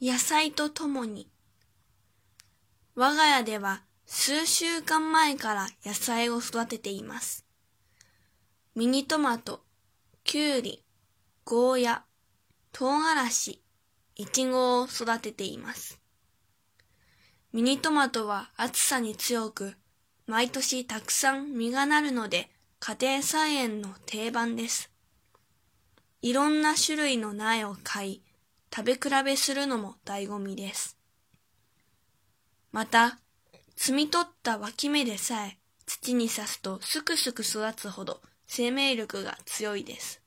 野菜とともに。我が家では数週間前から野菜を育てています。ミニトマト、キュウリ、ゴーヤ、唐辛子、イチゴを育てています。ミニトマトは暑さに強く、毎年たくさん実がなるので家庭菜園の定番です。いろんな種類の苗を買い、食べ比べするのも醍醐味です。また、摘み取った脇芽でさえ土に刺すとすくすく育つほど生命力が強いです。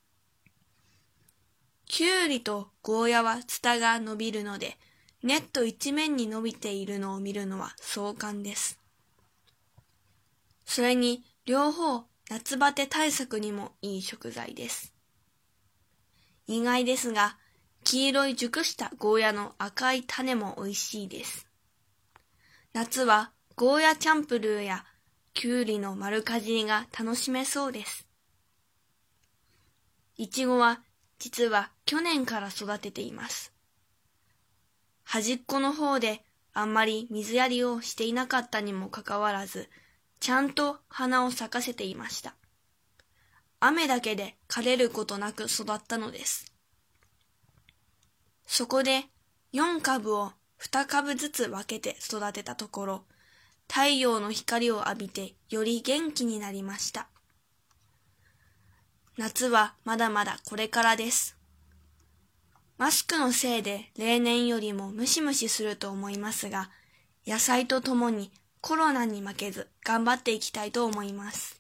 きゅうりとゴーヤはツタが伸びるので、ネット一面に伸びているのを見るのは壮観です。それに両方夏バテ対策にもいい食材です。意外ですが、黄色い熟したゴーヤの赤い種も美味しいです。夏はゴーヤチャンプルーやきゅうりの丸かじりが楽しめそうです。いちごは実は去年から育てています。端っこの方であんまり水やりをしていなかったにもかかわらず、ちゃんと花を咲かせていました。雨だけで枯れることなく育ったのです。そこで4株を2株ずつ分けて育てたところ、太陽の光を浴びてより元気になりました。夏はまだまだこれからです。マスクのせいで例年よりもムシムシすると思いますが、野菜とともにコロナに負けず頑張っていきたいと思います。